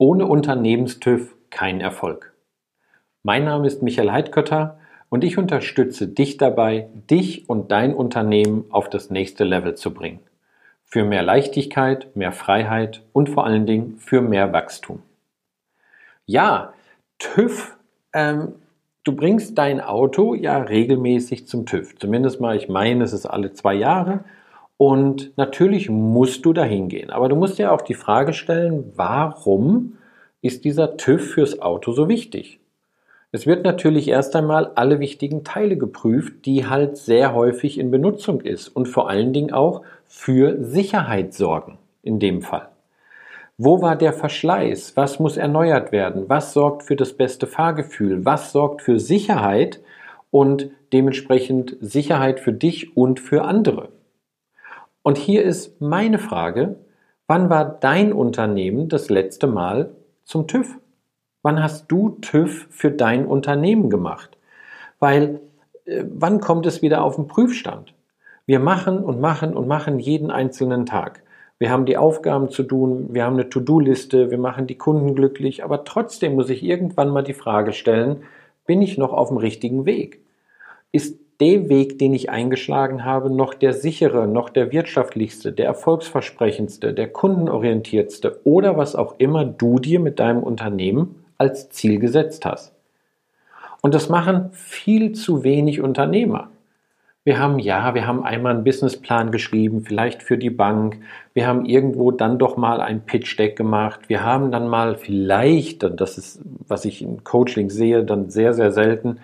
Ohne Unternehmenstüv kein Erfolg. Mein Name ist Michael Heidkötter und ich unterstütze dich dabei, dich und dein Unternehmen auf das nächste Level zu bringen. Für mehr Leichtigkeit, mehr Freiheit und vor allen Dingen für mehr Wachstum. Ja, TÜV, ähm, du bringst dein Auto ja regelmäßig zum TÜV. Zumindest mal, ich meine, es ist alle zwei Jahre. Und natürlich musst du dahin gehen. Aber du musst dir auch die Frage stellen, warum ist dieser TÜV fürs Auto so wichtig? Es wird natürlich erst einmal alle wichtigen Teile geprüft, die halt sehr häufig in Benutzung ist und vor allen Dingen auch für Sicherheit sorgen in dem Fall. Wo war der Verschleiß? Was muss erneuert werden? Was sorgt für das beste Fahrgefühl? Was sorgt für Sicherheit und dementsprechend Sicherheit für dich und für andere? Und hier ist meine Frage, wann war dein Unternehmen das letzte Mal zum TÜV? Wann hast du TÜV für dein Unternehmen gemacht? Weil äh, wann kommt es wieder auf den Prüfstand? Wir machen und machen und machen jeden einzelnen Tag. Wir haben die Aufgaben zu tun, wir haben eine To-Do-Liste, wir machen die Kunden glücklich, aber trotzdem muss ich irgendwann mal die Frage stellen, bin ich noch auf dem richtigen Weg? Ist der Weg, den ich eingeschlagen habe, noch der sichere, noch der wirtschaftlichste, der erfolgsversprechendste, der kundenorientiertste oder was auch immer du dir mit deinem Unternehmen als Ziel gesetzt hast. Und das machen viel zu wenig Unternehmer. Wir haben ja, wir haben einmal einen Businessplan geschrieben, vielleicht für die Bank. Wir haben irgendwo dann doch mal ein Pitch Deck gemacht. Wir haben dann mal vielleicht, und das ist, was ich in Coaching sehe, dann sehr, sehr selten,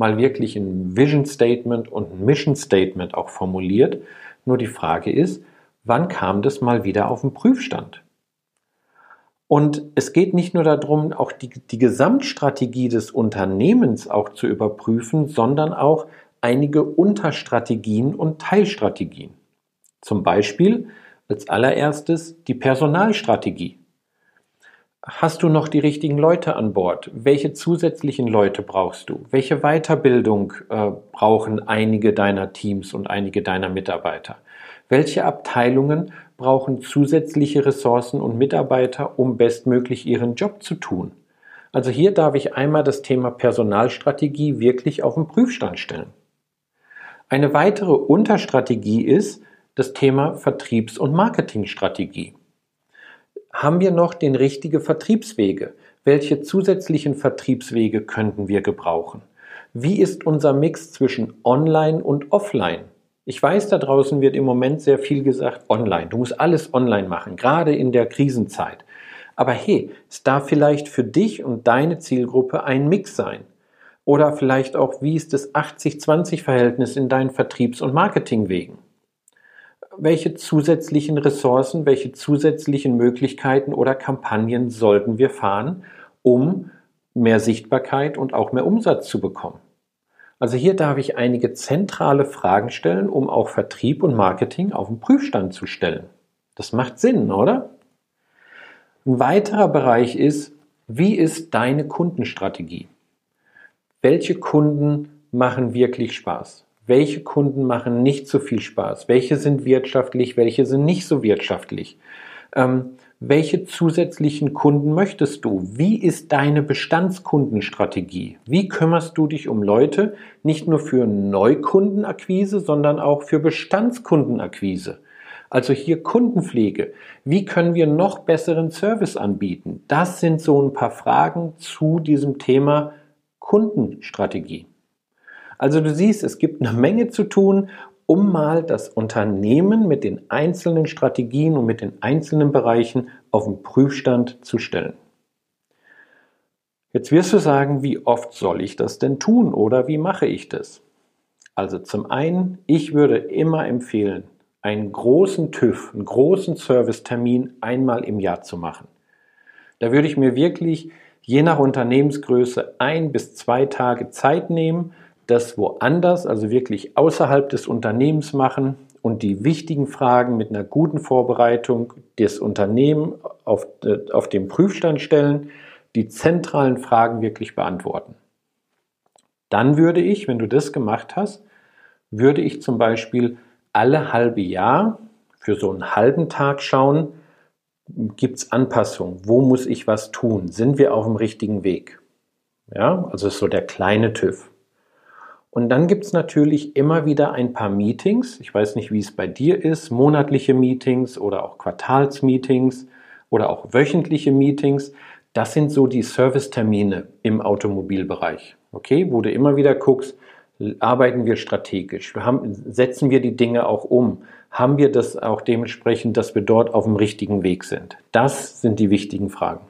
mal wirklich ein Vision Statement und ein Mission Statement auch formuliert. Nur die Frage ist, wann kam das mal wieder auf den Prüfstand? Und es geht nicht nur darum, auch die, die Gesamtstrategie des Unternehmens auch zu überprüfen, sondern auch einige Unterstrategien und Teilstrategien. Zum Beispiel als allererstes die Personalstrategie. Hast du noch die richtigen Leute an Bord? Welche zusätzlichen Leute brauchst du? Welche Weiterbildung äh, brauchen einige deiner Teams und einige deiner Mitarbeiter? Welche Abteilungen brauchen zusätzliche Ressourcen und Mitarbeiter, um bestmöglich ihren Job zu tun? Also hier darf ich einmal das Thema Personalstrategie wirklich auf den Prüfstand stellen. Eine weitere Unterstrategie ist das Thema Vertriebs- und Marketingstrategie. Haben wir noch den richtigen Vertriebswege? Welche zusätzlichen Vertriebswege könnten wir gebrauchen? Wie ist unser Mix zwischen Online und Offline? Ich weiß, da draußen wird im Moment sehr viel gesagt, online. Du musst alles online machen, gerade in der Krisenzeit. Aber hey, es darf vielleicht für dich und deine Zielgruppe ein Mix sein. Oder vielleicht auch, wie ist das 80-20-Verhältnis in deinen Vertriebs- und Marketingwegen? Welche zusätzlichen Ressourcen, welche zusätzlichen Möglichkeiten oder Kampagnen sollten wir fahren, um mehr Sichtbarkeit und auch mehr Umsatz zu bekommen. Also hier darf ich einige zentrale Fragen stellen, um auch Vertrieb und Marketing auf den Prüfstand zu stellen. Das macht Sinn, oder? Ein weiterer Bereich ist, wie ist deine Kundenstrategie? Welche Kunden machen wirklich Spaß? Welche Kunden machen nicht so viel Spaß, welche sind wirtschaftlich, welche sind nicht so wirtschaftlich. Ähm, welche zusätzlichen Kunden möchtest du? Wie ist deine Bestandskundenstrategie? Wie kümmerst du dich um Leute nicht nur für Neukundenakquise, sondern auch für Bestandskundenakquise? Also hier Kundenpflege. Wie können wir noch besseren Service anbieten? Das sind so ein paar Fragen zu diesem Thema Kundenstrategie. Also du siehst, es gibt eine Menge zu tun, um mal das Unternehmen mit den einzelnen Strategien und mit den einzelnen Bereichen auf den Prüfstand zu stellen. Jetzt wirst du sagen, wie oft soll ich das denn tun oder wie mache ich das? Also zum einen, ich würde immer empfehlen, einen großen TÜV, einen großen Servicetermin einmal im Jahr zu machen. Da würde ich mir wirklich je nach Unternehmensgröße ein bis zwei Tage Zeit nehmen, das woanders, also wirklich außerhalb des Unternehmens machen und die wichtigen Fragen mit einer guten Vorbereitung des Unternehmens auf, äh, auf den Prüfstand stellen, die zentralen Fragen wirklich beantworten. Dann würde ich, wenn du das gemacht hast, würde ich zum Beispiel alle halbe Jahr für so einen halben Tag schauen, Gibt es Anpassungen? Wo muss ich was tun? Sind wir auf dem richtigen Weg? Ja, also ist so der kleine TÜV. Und dann gibt es natürlich immer wieder ein paar Meetings. Ich weiß nicht, wie es bei dir ist, monatliche Meetings oder auch Quartalsmeetings oder auch wöchentliche Meetings. Das sind so die Servicetermine im Automobilbereich. Okay, wo du immer wieder guckst, arbeiten wir strategisch? Haben, setzen wir die Dinge auch um? Haben wir das auch dementsprechend, dass wir dort auf dem richtigen Weg sind? Das sind die wichtigen Fragen.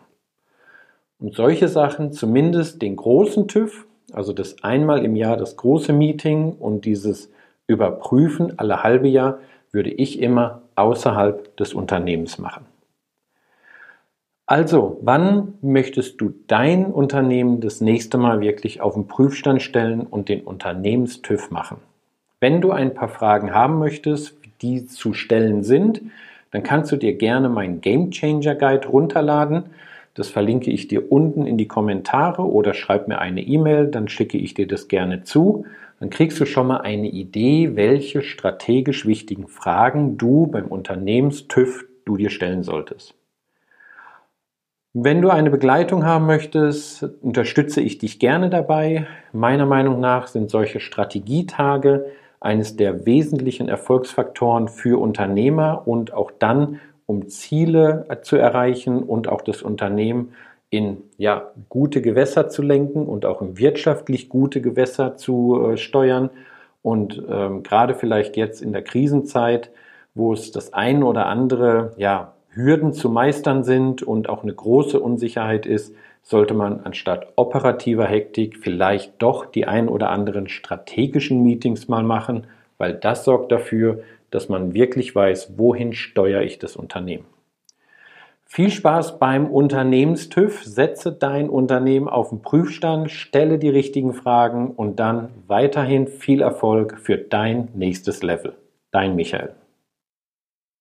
Und solche Sachen, zumindest den großen TÜV, also das einmal im Jahr das große Meeting und dieses Überprüfen alle halbe Jahr, würde ich immer außerhalb des Unternehmens machen. Also, wann möchtest du dein Unternehmen das nächste Mal wirklich auf den Prüfstand stellen und den Unternehmenstüv machen? Wenn du ein paar Fragen haben möchtest, die zu stellen sind, dann kannst du dir gerne meinen Game Changer Guide runterladen. Das verlinke ich dir unten in die Kommentare oder schreib mir eine E-Mail, dann schicke ich dir das gerne zu. Dann kriegst du schon mal eine Idee, welche strategisch wichtigen Fragen du beim Unternehmenstüv du dir stellen solltest. Wenn du eine Begleitung haben möchtest, unterstütze ich dich gerne dabei. Meiner Meinung nach sind solche Strategietage eines der wesentlichen Erfolgsfaktoren für Unternehmer und auch dann, um Ziele zu erreichen und auch das Unternehmen in ja, gute Gewässer zu lenken und auch in wirtschaftlich gute Gewässer zu äh, steuern. Und ähm, gerade vielleicht jetzt in der Krisenzeit, wo es das ein oder andere ja, Hürden zu meistern sind und auch eine große Unsicherheit ist, sollte man anstatt operativer Hektik vielleicht doch die ein oder anderen strategischen Meetings mal machen, weil das sorgt dafür, dass man wirklich weiß, wohin steuere ich das Unternehmen. Viel Spaß beim Unternehmenstüv. Setze dein Unternehmen auf den Prüfstand, stelle die richtigen Fragen und dann weiterhin viel Erfolg für dein nächstes Level. Dein Michael.